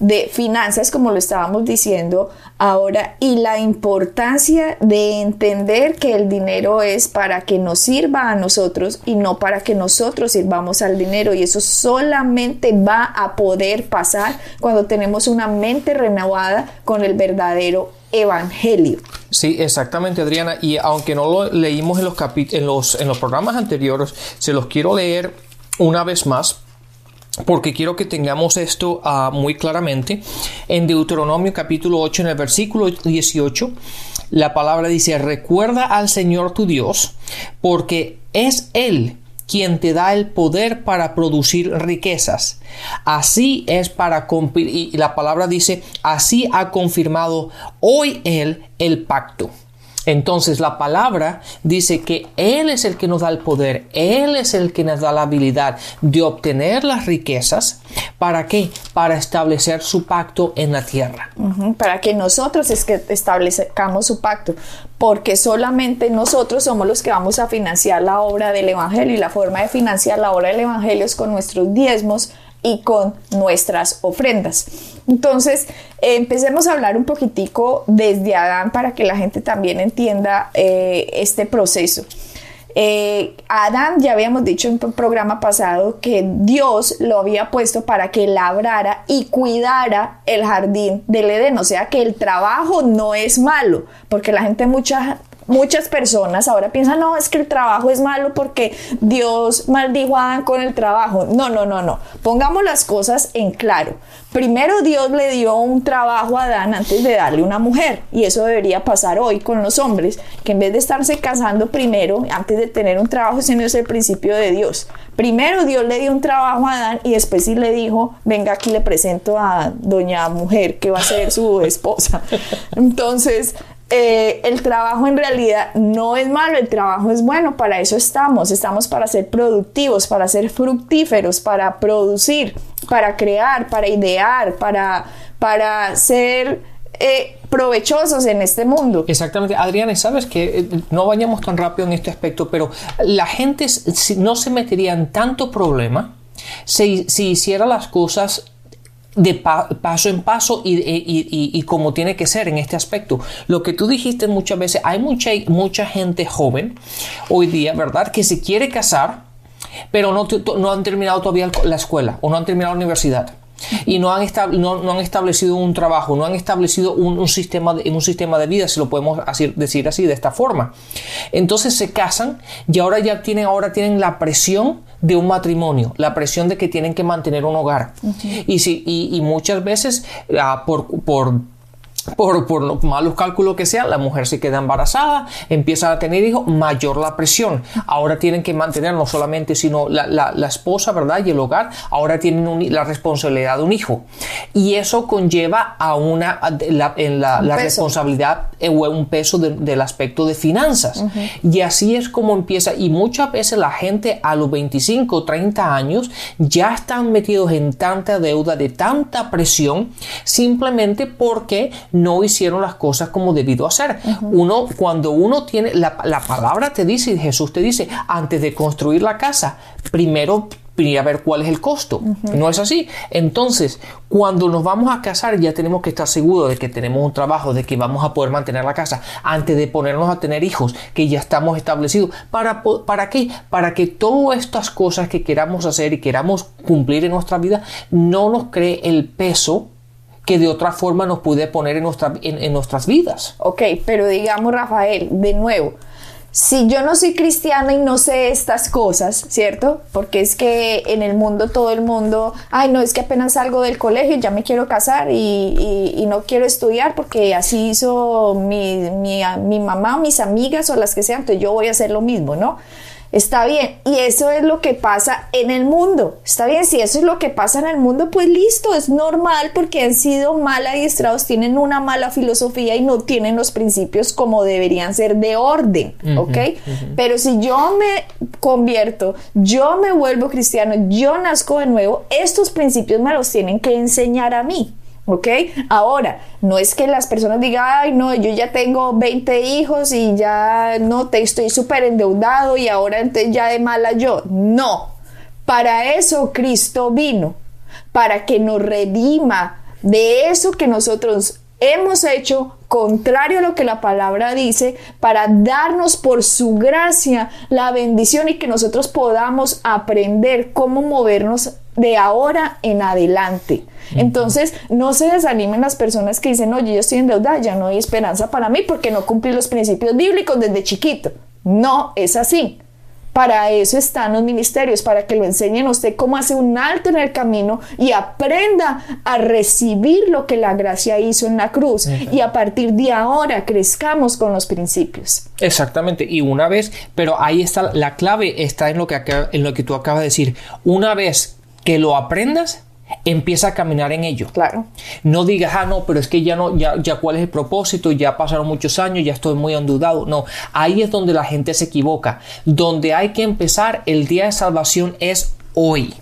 de finanzas, como lo estábamos diciendo ahora, y la importancia de entender que el dinero es para que nos sirva a nosotros y no para que nosotros sirvamos al dinero. Y eso solamente va a poder pasar cuando tenemos una mente renovada con el verdadero evangelio. Sí, exactamente, Adriana. Y aunque no lo leímos en los, en los, en los programas anteriores, se los quiero leer una vez más porque quiero que tengamos esto ah, muy claramente. En Deuteronomio capítulo 8, en el versículo 18, la palabra dice, recuerda al Señor tu Dios, porque es Él quien te da el poder para producir riquezas. Así es para y la palabra dice, así ha confirmado hoy Él el pacto. Entonces la palabra dice que Él es el que nos da el poder, Él es el que nos da la habilidad de obtener las riquezas. ¿Para qué? Para establecer su pacto en la tierra. Para que nosotros es que establezcamos su pacto, porque solamente nosotros somos los que vamos a financiar la obra del Evangelio y la forma de financiar la obra del Evangelio es con nuestros diezmos y con nuestras ofrendas. Entonces, empecemos a hablar un poquitico desde Adán para que la gente también entienda eh, este proceso. Eh, Adán, ya habíamos dicho en un programa pasado que Dios lo había puesto para que labrara y cuidara el jardín del Edén, o sea que el trabajo no es malo, porque la gente mucha muchas personas ahora piensan, no, es que el trabajo es malo porque Dios maldijo a Adán con el trabajo. No, no, no, no. Pongamos las cosas en claro. Primero Dios le dio un trabajo a Adán antes de darle una mujer. Y eso debería pasar hoy con los hombres, que en vez de estarse casando primero, antes de tener un trabajo, ese no es el principio de Dios. Primero Dios le dio un trabajo a Adán y después sí le dijo, venga aquí le presento a doña mujer que va a ser su esposa. Entonces, eh, el trabajo en realidad no es malo, el trabajo es bueno, para eso estamos, estamos para ser productivos, para ser fructíferos, para producir, para crear, para idear, para, para ser eh, provechosos en este mundo. Exactamente. Adriana, sabes que eh, no vayamos tan rápido en este aspecto, pero la gente no se metería en tanto problema si, si hiciera las cosas de paso en paso y, como tiene que ser en este aspecto. Lo que tú dijiste muchas veces, hay mucha, mucha gente joven hoy día, ¿verdad? Que se quiere casar, pero no, no han terminado todavía la escuela o no han terminado la universidad y no han, no, han establecido un trabajo, no han establecido un, sistema de, un sistema de vida, si lo podemos decir así, de esta forma. Entonces se casan y ahora ya tienen, ahora tienen la presión de un matrimonio, la presión de que tienen que mantener un hogar. y, si, y, muchas veces ah, por, por por, por, malos cálculos que sea, la mujer se queda embarazada, empieza a tener hijos, mayor la presión. Ahora tienen que mantener no solamente, sino la, la, esposa, ¿verdad? Y el hogar, ahora tienen la responsabilidad de un hijo. Y eso conlleva a una, la, en la, la responsabilidad eh, o un peso del aspecto de finanzas. Y así es como empieza. Y muchas veces la gente a los 25, 30 años ya están metidos en tanta deuda, de tanta presión, simplemente porque no hicieron las cosas como debido hacer. Uno, cuando uno tiene, la, la palabra te dice, Jesús te dice, antes de construir la casa, primero a ver cuál es el costo. ¿No es así? Entonces, cuando nos vamos a casar ya tenemos que estar seguros de que tenemos un trabajo, de que vamos a poder mantener la casa antes de ponernos a tener hijos, que ya estamos establecidos. ¿Para, para qué? Para que todas estas cosas que queramos hacer y queramos cumplir en nuestra vida no nos cree el peso que de otra forma nos puede poner en, en, nuestras vidas. Ok, pero digamos, Rafael, de nuevo, si yo no soy cristiana y no sé estas cosas, ¿cierto? Porque es que en el mundo todo el mundo, ay, no, es que apenas salgo del colegio y ya me quiero casar y, no quiero estudiar porque así hizo mi, mi, mi, mamá mis amigas o las que sean, entonces yo voy a hacer lo mismo, ¿no? Está bien, y eso es lo que pasa en el mundo. Está bien, si eso es lo que pasa en el mundo, pues listo, es normal porque han sido mal adiestrados, tienen una mala filosofía y no tienen los principios como deberían ser de orden, ¿ok? Pero si yo me convierto, yo me vuelvo cristiano, yo nazco de nuevo, estos principios me los tienen que enseñar a mí. ¿Ok? Ahora, no es que las personas digan, ay, no, yo ya tengo 20 hijos y ya no te estoy súper endeudado y ahora ya de mala yo. No, para eso Cristo vino, para que nos redima de eso que nosotros hemos hecho contrario a lo que la palabra dice, para darnos por su gracia la bendición y que nosotros podamos aprender cómo movernos de ahora en adelante. Entonces, no se desanimen las personas que dicen, oye, yo estoy en deuda, ya no hay esperanza para mí porque no cumplí los principios bíblicos desde chiquito. No es así. Para eso están los ministerios, para que lo enseñen a usted cómo hace un alto en el camino y aprenda a recibir lo que la gracia hizo en la cruz. Y a partir de ahora crezcamos con los principios. Exactamente. Y una vez, pero ahí está, la clave está en lo que, en lo que tú acabas de decir. Una vez que lo aprendas, empieza a caminar en ello. Claro. No digas, ah, no, pero es que ya no, ya, ya cuál es el propósito, ya pasaron muchos años, ya estoy muy endudado. No, ahí es donde la gente se equivoca. Donde hay que empezar el día de salvación es hoy.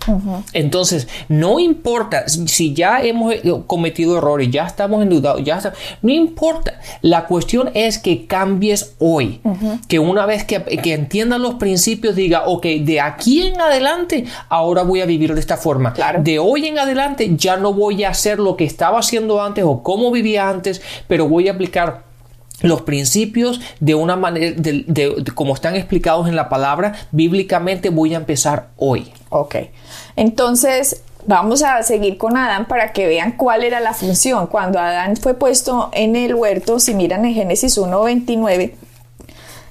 Entonces, no importa si ya hemos cometido errores, ya estamos endeudados, ya no importa. La cuestión es que cambies hoy. Que una vez que, que entiendas los principios, diga, ok, de aquí en adelante, ahora voy a vivir de esta forma. De hoy en adelante, ya no voy a hacer lo que estaba haciendo antes o como vivía antes, pero voy a aplicar los principios de una manera, de, como están explicados en la palabra, bíblicamente voy a empezar hoy. Ok, entonces vamos a seguir con Adán para que vean cuál era la función. Cuando Adán fue puesto en el huerto, si miran en Génesis 1.29,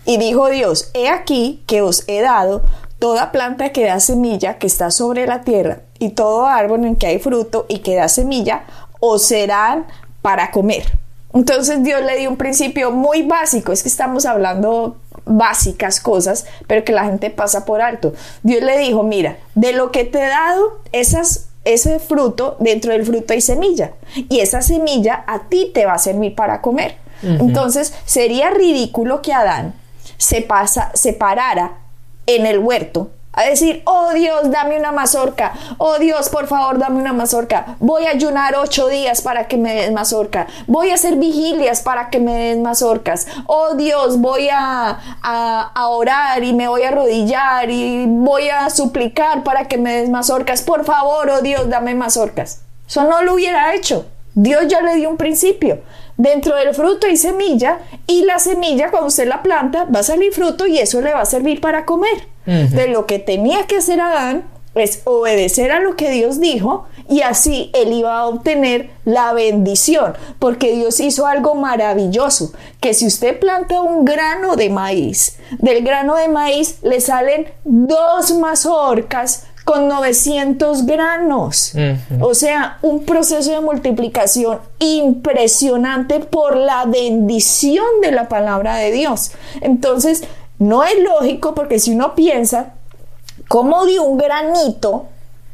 y dijo Dios, he aquí que os he dado toda planta que da semilla que está sobre la tierra, y todo árbol en que hay fruto y que da semilla, os serán para comer. Entonces Dios le dio un principio muy básico, es que estamos hablando básicas cosas, pero que la gente pasa por alto. Dios le dijo, mira, de lo que te he dado, esas, ese fruto, dentro del fruto hay semilla, y esa semilla a ti te va a servir para comer. Entonces sería ridículo que Adán se, pasa, se parara en el huerto a decir, oh Dios, dame una mazorca, oh Dios, por favor, dame una mazorca, voy a ayunar ocho días para que me des mazorca, voy a hacer vigilias para que me des mazorcas, oh Dios, voy a, a, orar y me voy a arrodillar y voy a suplicar para que me des mazorcas, por favor, oh Dios, dame mazorcas. Eso no lo hubiera hecho. Dios ya le dio un principio. Dentro del fruto hay semilla y la semilla cuando usted la planta va a salir fruto y eso le va a servir para comer. De lo que tenía que hacer Adán es obedecer a lo que Dios dijo y así él iba a obtener la bendición, porque Dios hizo algo maravilloso, que si usted planta un grano de maíz, del grano de maíz le salen dos mazorcas con 900 granos. O sea, un proceso de multiplicación impresionante por la bendición de la palabra de Dios. Entonces, no es lógico porque si uno piensa, ¿cómo de un granito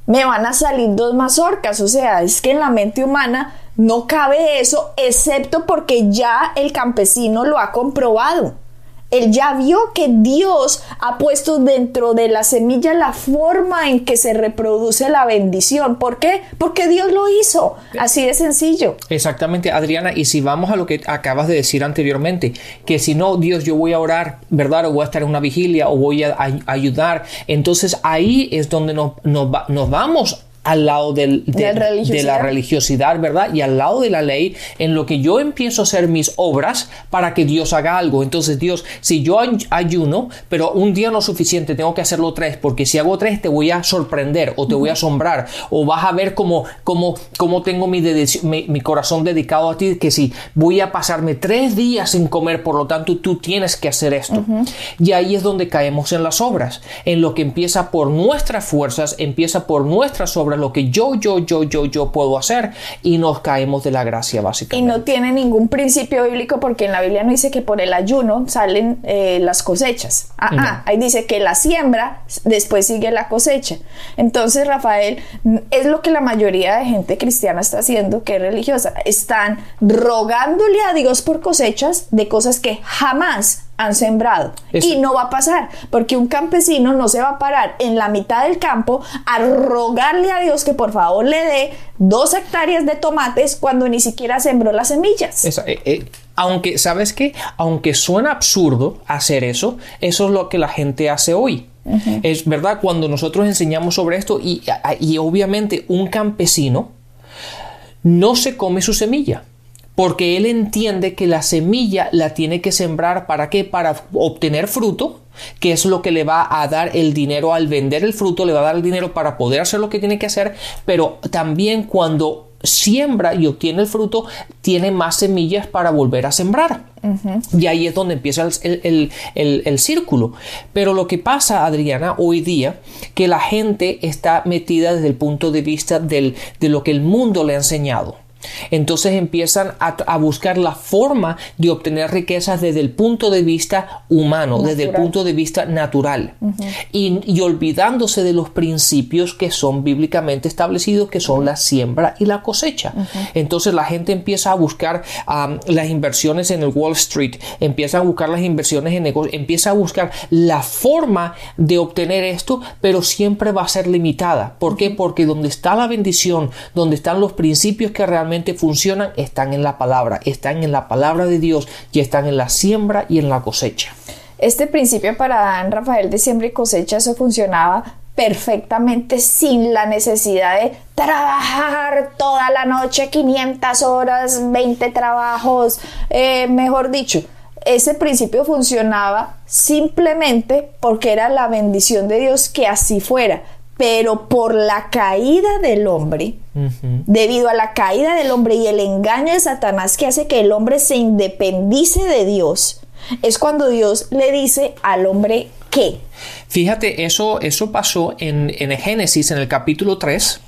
me van a salir dos mazorcas? O sea, es que en la mente humana no cabe eso, excepto porque ya el campesino lo ha comprobado. Él ya vio que Dios ha puesto dentro de la semilla la forma en que se reproduce la bendición. ¿Por qué? Porque Dios lo hizo. Así de sencillo. Exactamente, Adriana. Y si vamos a lo que acabas de decir anteriormente, que si no, Dios, yo voy a orar, ¿verdad? O voy a estar en una vigilia o voy a, ayudar. Entonces ahí es donde nos, nos, nos vamos al lado del, de, la religiosidad, ¿verdad? Y al lado de la ley, en lo que yo empiezo a hacer mis obras para que Dios haga algo. Entonces, Dios, si yo ayuno, pero un día no es suficiente, tengo que hacerlo tres, porque si hago tres te voy a sorprender o te voy a asombrar o vas a ver cómo, cómo, cómo tengo mi, mi, corazón dedicado a ti, que si voy a pasarme tres días sin comer, por lo tanto tú tienes que hacer esto. Y ahí es donde caemos en las obras, en lo que empieza por nuestras fuerzas, empieza por nuestras obras lo que yo, yo, yo, yo, yo puedo hacer y nos caemos de la gracia básicamente. Y no tiene ningún principio bíblico porque en la Biblia no dice que por el ayuno salen eh, las cosechas. Ah, ah, ahí dice que la siembra, después sigue la cosecha. Entonces, Rafael, es lo que la mayoría de gente cristiana está haciendo, que es religiosa. Están rogándole a Dios por cosechas de cosas que jamás han sembrado. Y no va a pasar, porque un campesino no se va a parar en la mitad del campo a rogarle a Dios que por favor le dé dos hectáreas de tomates cuando ni siquiera sembró las semillas. Eh, eh, aunque, ¿sabes qué? Aunque suena absurdo hacer eso, eso es lo que la gente hace hoy. Es verdad, cuando nosotros enseñamos sobre esto y, y obviamente un campesino no se come su semilla porque él entiende que la semilla la tiene que sembrar para qué? Para obtener fruto, que es lo que le va a dar el dinero al vender el fruto, le va a dar el dinero para poder hacer lo que tiene que hacer, pero también cuando siembra y obtiene el fruto, tiene más semillas para volver a sembrar. Y ahí es donde empieza el, círculo. Pero lo que pasa, Adriana, hoy día, que la gente está metida desde el punto de vista de lo que el mundo le ha enseñado. Entonces empiezan a, buscar la forma de obtener riquezas desde el punto de vista humano, desde el punto de vista natural, y, olvidándose de los principios que son bíblicamente establecidos, que son la siembra y la cosecha. Entonces la gente empieza a buscar las inversiones en el Wall Street, empieza a buscar las inversiones en negocios, empieza a buscar la forma de obtener esto, pero siempre va a ser limitada. ¿Por qué? Porque donde está la bendición, donde están los principios que realmente funcionan están en la palabra, están en la palabra de Dios y están en la siembra y en la cosecha. Este principio para Dan Rafael de siembra y cosecha, eso funcionaba perfectamente sin la necesidad de trabajar toda la noche, 500 horas, 20 trabajos, eh, mejor dicho. Ese principio funcionaba simplemente porque era la bendición de Dios que así fuera pero por la caída del hombre, debido a la caída del hombre y el engaño de Satanás que hace que el hombre se independice de Dios, es cuando Dios le dice al hombre que Fíjate, eso, eso pasó en, en Génesis, en el capítulo 3,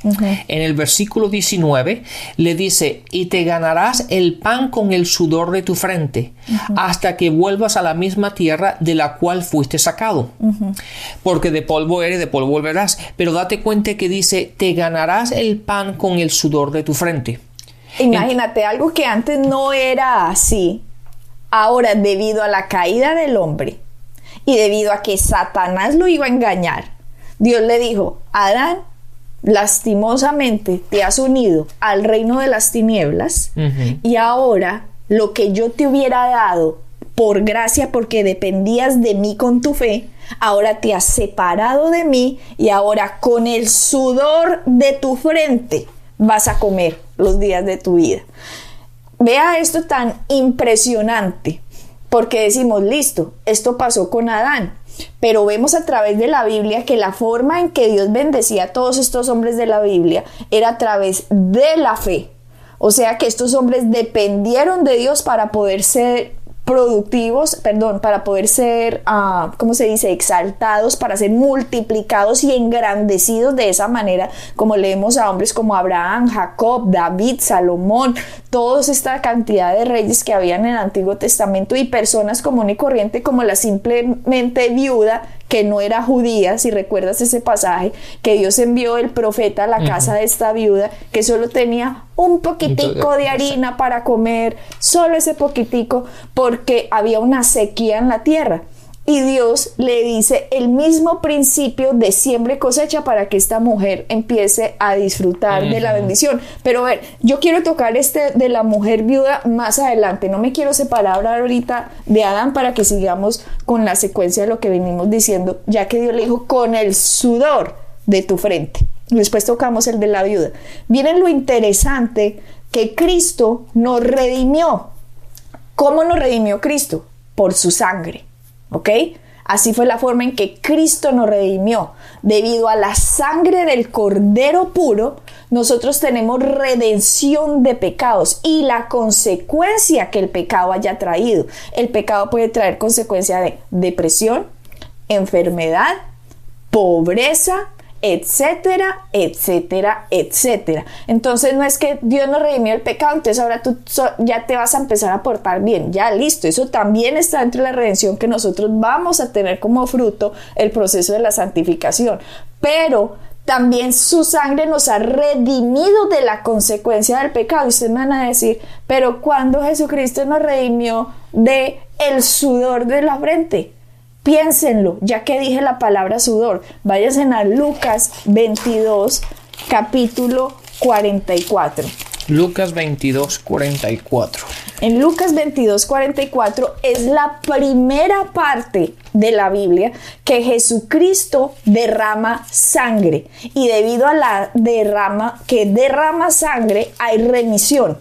en el versículo 19, le dice, y te ganarás el pan con el sudor de tu frente, hasta que vuelvas a la misma tierra de la cual fuiste sacado. Porque de polvo eres, de polvo volverás. Pero date cuenta que dice, te ganarás el pan con el sudor de tu frente. Imagínate, algo que antes no era así, ahora debido a la caída del hombre, y debido a que Satanás lo iba a engañar, Dios le dijo, Adán, lastimosamente te has unido al reino de las tinieblas y ahora lo que yo te hubiera dado por gracia porque dependías de mí con tu fe, ahora te has separado de mí y ahora con el sudor de tu frente vas a comer los días de tu vida. Vea esto tan impresionante porque decimos, listo, esto pasó con Adán, pero vemos a través de la Biblia que la forma en que Dios bendecía a todos estos hombres de la Biblia era a través de la fe. O sea que estos hombres dependieron de Dios para poder ser productivos, perdón, para poder ser, uh, ¿cómo se dice?, exaltados, para ser multiplicados y engrandecidos de esa manera, como leemos a hombres como Abraham, Jacob, David, Salomón, toda esta cantidad de reyes que habían en el Antiguo Testamento y personas común y corriente como la simplemente viuda que no era judía, si recuerdas ese pasaje, que Dios envió el profeta a la casa de esta viuda, que solo tenía un poquitico de harina para comer, solo ese poquitico, porque había una sequía en la tierra y Dios le dice el mismo principio de siembra y cosecha para que esta mujer empiece a disfrutar de la bendición. Pero a ver, yo quiero tocar este de la mujer viuda más adelante. No me quiero separar ahorita de Adán para que sigamos con la secuencia de lo que venimos diciendo, ya que Dios le dijo con el sudor de tu frente. Después tocamos el de la viuda. Miren lo interesante que Cristo nos redimió. ¿Cómo nos redimió Cristo? Por su sangre. ¿Ok? Así fue la forma en que Cristo nos redimió. Debido a la sangre del Cordero puro, nosotros tenemos redención de pecados y la consecuencia que el pecado haya traído. El pecado puede traer consecuencia de depresión, enfermedad, pobreza, etcétera, etcétera, etcétera. Entonces no es que Dios nos redimió el pecado, entonces ahora tú ya te vas a empezar a portar bien, ya listo, eso también está dentro de la redención que nosotros vamos a tener como fruto el proceso de la santificación, pero también su sangre nos ha redimido de la consecuencia del pecado. Y ustedes me van a decir, pero cuando Jesucristo nos redimió de el sudor de la frente? Piénsenlo, ya que dije la palabra sudor. Váyanse a Lucas 22, capítulo 44. Lucas 22, 44. En Lucas 22, 44 es la primera parte de la Biblia que Jesucristo derrama sangre y debido a la derrama que derrama sangre hay remisión.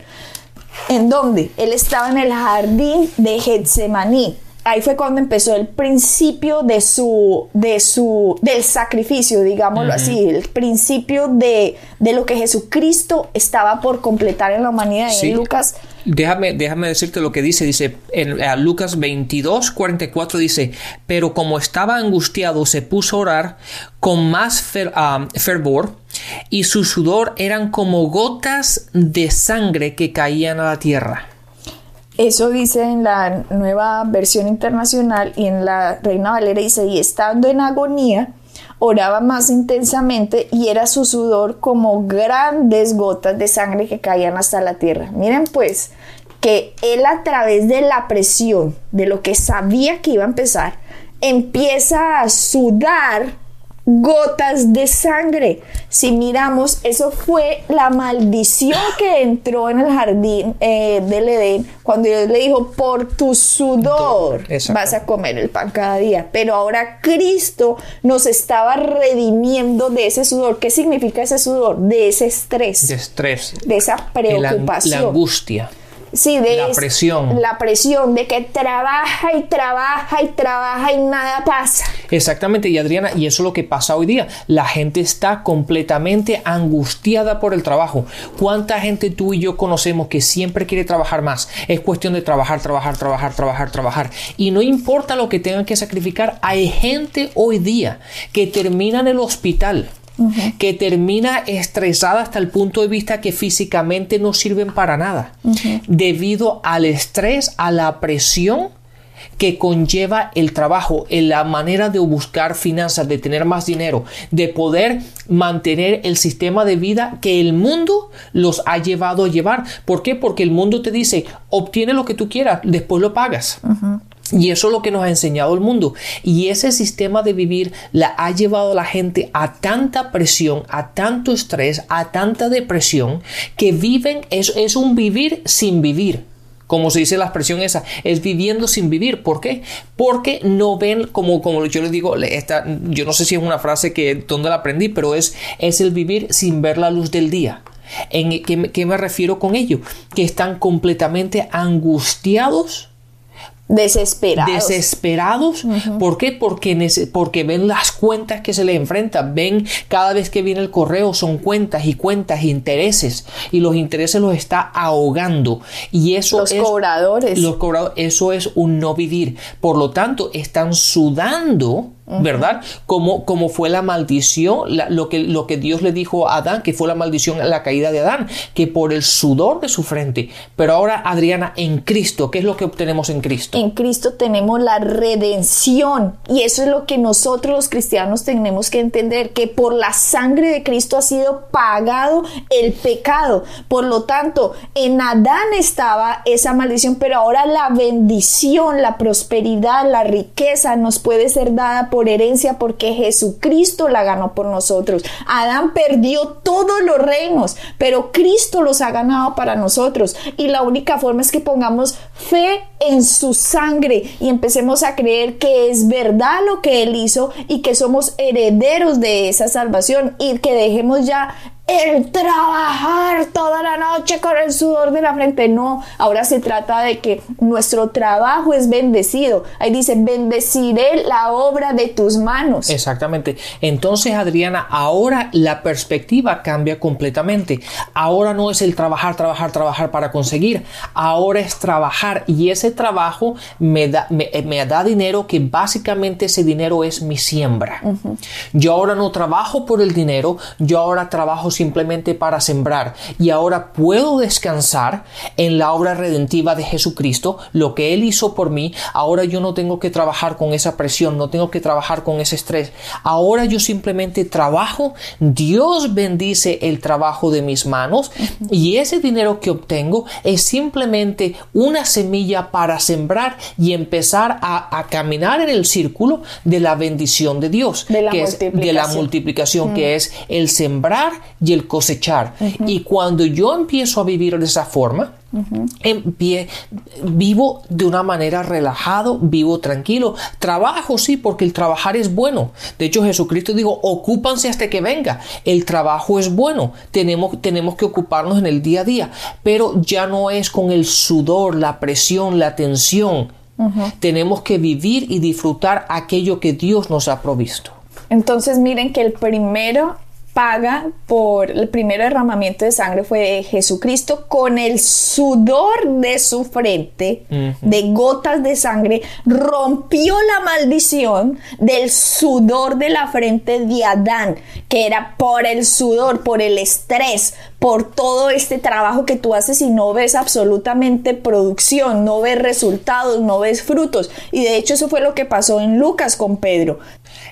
¿En dónde? Él estaba en el jardín de Getsemaní ahí fue cuando empezó el principio de su, de su, del sacrificio, digámoslo así, el principio de, lo que Jesucristo estaba por completar en la humanidad. En Lucas. Déjame, déjame decirte lo que dice, dice en Lucas 22, 44 dice, pero como estaba angustiado se puso a orar con más ah, fervor y su sudor eran como gotas de sangre que caían a la tierra. Eso dice en la nueva versión internacional y en la Reina Valera dice, y estando en agonía, oraba más intensamente y era su sudor como grandes gotas de sangre que caían hasta la tierra. Miren pues que él a través de la presión, de lo que sabía que iba a empezar, empieza a sudar gotas de sangre. Si miramos, eso fue la maldición que entró en el jardín eh, del Edén cuando Dios le dijo, por tu sudor vas a comer el pan cada día. Pero ahora Cristo nos estaba redimiendo de ese sudor. ¿Qué significa ese sudor? De ese estrés. De estrés. De esa preocupación. La, angustia. Sí, de la presión. La presión de que trabaja y trabaja y trabaja y nada pasa. Exactamente, y Adriana, y eso es lo que pasa hoy día. La gente está completamente angustiada por el trabajo. ¿Cuánta gente tú y yo conocemos que siempre quiere trabajar más? Es cuestión de trabajar, trabajar, trabajar, trabajar, trabajar. Y no importa lo que tengan que sacrificar, hay gente hoy día que termina en el hospital que termina estresada hasta el punto de vista que físicamente no sirven para nada, debido al estrés, a la presión que conlleva el trabajo, en la manera de buscar finanzas, de tener más dinero, de poder mantener el sistema de vida que el mundo los ha llevado a llevar. ¿Por qué? Porque el mundo te dice, obtiene lo que tú quieras, después lo pagas. Y eso es lo que nos ha enseñado el mundo. Y ese sistema de vivir la ha llevado a la gente a tanta presión, a tanto estrés, a tanta depresión, que viven, es, es un vivir sin vivir. Como se dice la expresión esa, es viviendo sin vivir. ¿Por qué? Porque no ven, como, como yo les digo, esta, yo no sé si es una frase que donde la aprendí, pero es, es el vivir sin ver la luz del día. ¿En qué, qué me refiero con ello? Que están completamente angustiados Desesperados. Desesperados. ¿Por qué? Porque, porque ven las cuentas que se le enfrentan. Ven cada vez que viene el correo son cuentas y cuentas e intereses. Y los intereses los está ahogando. Y eso los cobradores. Los cobradores. Eso es un no vivir. Por lo tanto, están sudando ¿verdad? Como, como fue la maldición, lo, que, lo que Dios le dijo a Adán, que fue la maldición, la caída de Adán, que por el sudor de su frente. Pero ahora, Adriana, en Cristo, ¿qué es lo que obtenemos en Cristo? En Cristo tenemos la redención y eso es lo que nosotros los cristianos tenemos que entender, que por la sangre de Cristo ha sido pagado el pecado. Por lo tanto, en Adán estaba esa maldición, pero ahora la bendición, la prosperidad, la riqueza nos puede ser dada por herencia porque Jesucristo la ganó por nosotros. Adán perdió todos los reinos, pero Cristo los ha ganado para nosotros. Y la única forma es que pongamos fe en su sangre y empecemos a creer que es verdad lo que Él hizo y que somos herederos de esa salvación y que dejemos ya el trabajar toda la noche con el sudor de la frente. No, ahora se trata de que nuestro trabajo es bendecido. Ahí dice, bendeciré la obra de tus manos. Exactamente. Entonces, Adriana, ahora la perspectiva cambia completamente. Ahora no es el trabajar, trabajar, trabajar para conseguir. Ahora es trabajar y ese trabajo me da, me, da dinero que básicamente ese dinero es mi siembra. Yo ahora no trabajo por el dinero, yo ahora trabajo simplemente para sembrar. Y ahora puedo descansar en la obra redentiva de Jesucristo, lo que Él hizo por mí, ahora yo no tengo que trabajar con esa presión, no tengo que trabajar con ese estrés, ahora yo simplemente trabajo, Dios bendice el trabajo de mis manos y ese dinero que obtengo es simplemente una semilla para sembrar y empezar a, caminar en el círculo de la bendición de Dios, de la que multiplicación, es, de la multiplicación. que es el sembrar y el cosechar. Y cuando yo empiezo a vivir de esa forma, vivo de una manera relajado, vivo tranquilo. Trabajo, sí, porque el trabajar es bueno. De hecho, Jesucristo dijo, ocúpanse hasta que venga. El trabajo es bueno. Tenemos, tenemos que ocuparnos en el día a día. Pero ya no es con el sudor, la presión, la tensión. Tenemos que vivir y disfrutar aquello que Dios nos ha provisto. Entonces miren que el primero paga por el primer derramamiento de sangre fue de Jesucristo con el sudor de su frente, de gotas de sangre, rompió la maldición del sudor de la frente de Adán, que era por el sudor, por el estrés, por todo este trabajo que tú haces y no ves absolutamente producción, no ves resultados, no ves frutos. Y de hecho eso fue lo que pasó en Lucas con Pedro.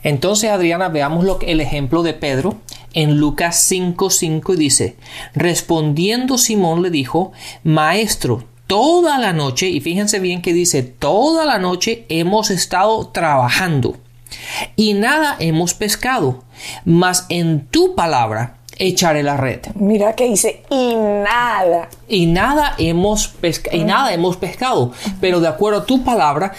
Entonces, Adriana, veamos lo que, el ejemplo de Pedro en Lucas 5:5 y dice, respondiendo Simón le dijo, Maestro, toda la noche, y fíjense bien que dice, toda la noche hemos estado trabajando y nada hemos pescado, mas en tu palabra echaré la red. Mira que dice y nada. Y nada hemos pescado, y nada hemos pescado, pero de acuerdo a tu palabra,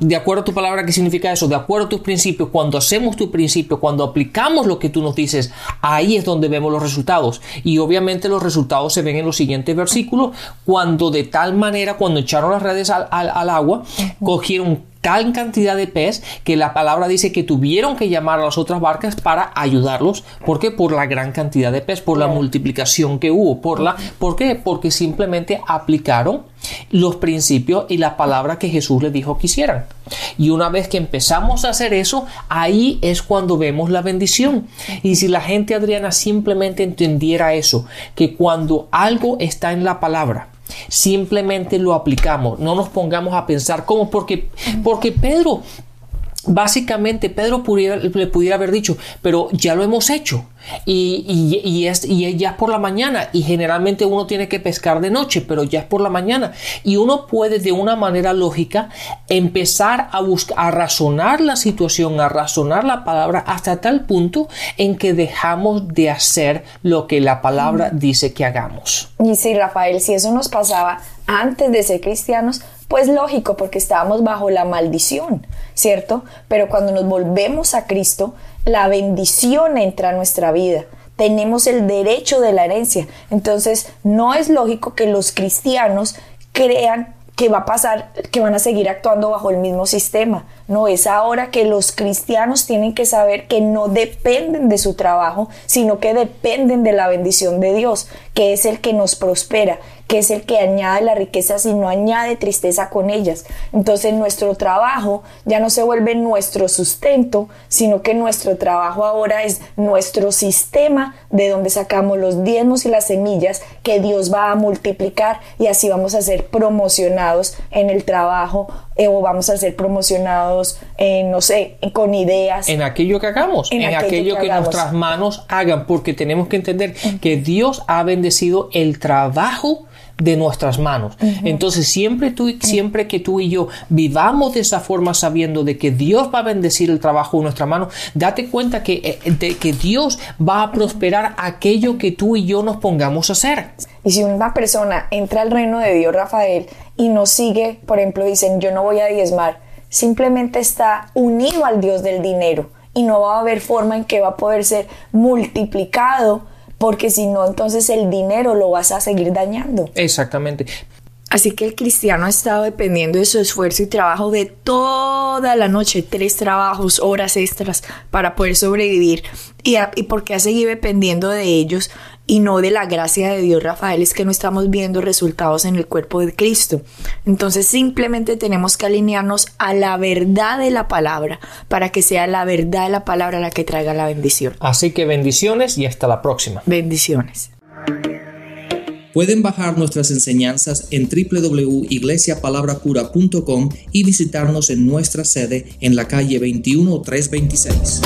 de acuerdo a tu palabra, ¿qué significa eso? De acuerdo a tus principios, cuando hacemos tu principio, cuando aplicamos lo que tú nos dices, ahí es donde vemos los resultados. Y obviamente los resultados se ven en los siguientes versículos, cuando de tal manera, cuando echaron las redes al, al agua, cogieron tal cantidad de pez que la palabra dice que tuvieron que llamar a las otras barcas para ayudarlos. ¿Por qué? Por la gran cantidad de pez, por la multiplicación que hubo. Por la, ¿Por qué? Porque simplemente aplicaron los principios y la palabra que Jesús les dijo que hicieran. Y una vez que empezamos a hacer eso, ahí es cuando vemos la bendición. Y si la gente, Adriana, simplemente entendiera eso, que cuando algo está en la palabra, simplemente lo aplicamos, no nos pongamos a pensar cómo, porque, porque Pedro, básicamente Pedro le pudiera haber dicho, pero ya lo hemos hecho y, y, es, y ya es por la mañana y generalmente uno tiene que pescar de noche, pero ya es por la mañana y uno puede de una manera lógica empezar a buscar, a razonar la situación, a razonar la palabra hasta tal punto en que dejamos de hacer lo que la palabra dice que hagamos. Y sí, Rafael, si eso nos pasaba antes de ser cristianos, pues lógico, porque estábamos bajo la maldición, ¿cierto? Pero cuando nos volvemos a Cristo, la bendición entra a nuestra vida. Tenemos el derecho de la herencia. Entonces, no es lógico que los cristianos crean que va a pasar, que van a seguir actuando bajo el mismo sistema. No es ahora que los cristianos tienen que saber que no dependen de su trabajo, sino que dependen de la bendición de Dios, que es el que nos prospera, que es el que añade la riqueza y no añade tristeza con ellas. Entonces nuestro trabajo ya no se vuelve nuestro sustento, sino que nuestro trabajo ahora es nuestro sistema de donde sacamos los diezmos y las semillas que Dios va a multiplicar y así vamos a ser promocionados en el trabajo eh, o vamos a ser promocionados, en, no sé, con ideas. En aquello que hagamos, en, aquello, que, nuestras manos hagan, porque tenemos que entender que Dios ha bendecido el trabajo de nuestras manos. Entonces, siempre, tú, siempre que tú y yo vivamos de esa forma sabiendo de que Dios va a bendecir el trabajo de nuestra mano, date cuenta que, eh, de que Dios va a prosperar aquello que tú y yo nos pongamos a hacer. Y si una persona entra al reino de Dios, Rafael, y no sigue, por ejemplo, dicen, yo no voy a diezmar, simplemente está unido al Dios del dinero y no va a haber forma en que va a poder ser multiplicado porque si no, entonces el dinero lo vas a seguir dañando. Exactamente. Así que el cristiano ha estado dependiendo de su esfuerzo y trabajo de toda la noche, tres trabajos, horas extras para poder sobrevivir. Y, y porque ha seguido dependiendo de ellos y no de la gracia de Dios, Rafael, es que no estamos viendo resultados en el cuerpo de Cristo. Entonces simplemente tenemos que alinearnos a la verdad de la palabra para que sea la verdad de la palabra la que traiga la bendición. Así que bendiciones y hasta la próxima. Bendiciones. Pueden bajar nuestras enseñanzas en www.iglesiapalabracura.com y visitarnos en nuestra sede en la calle 21326.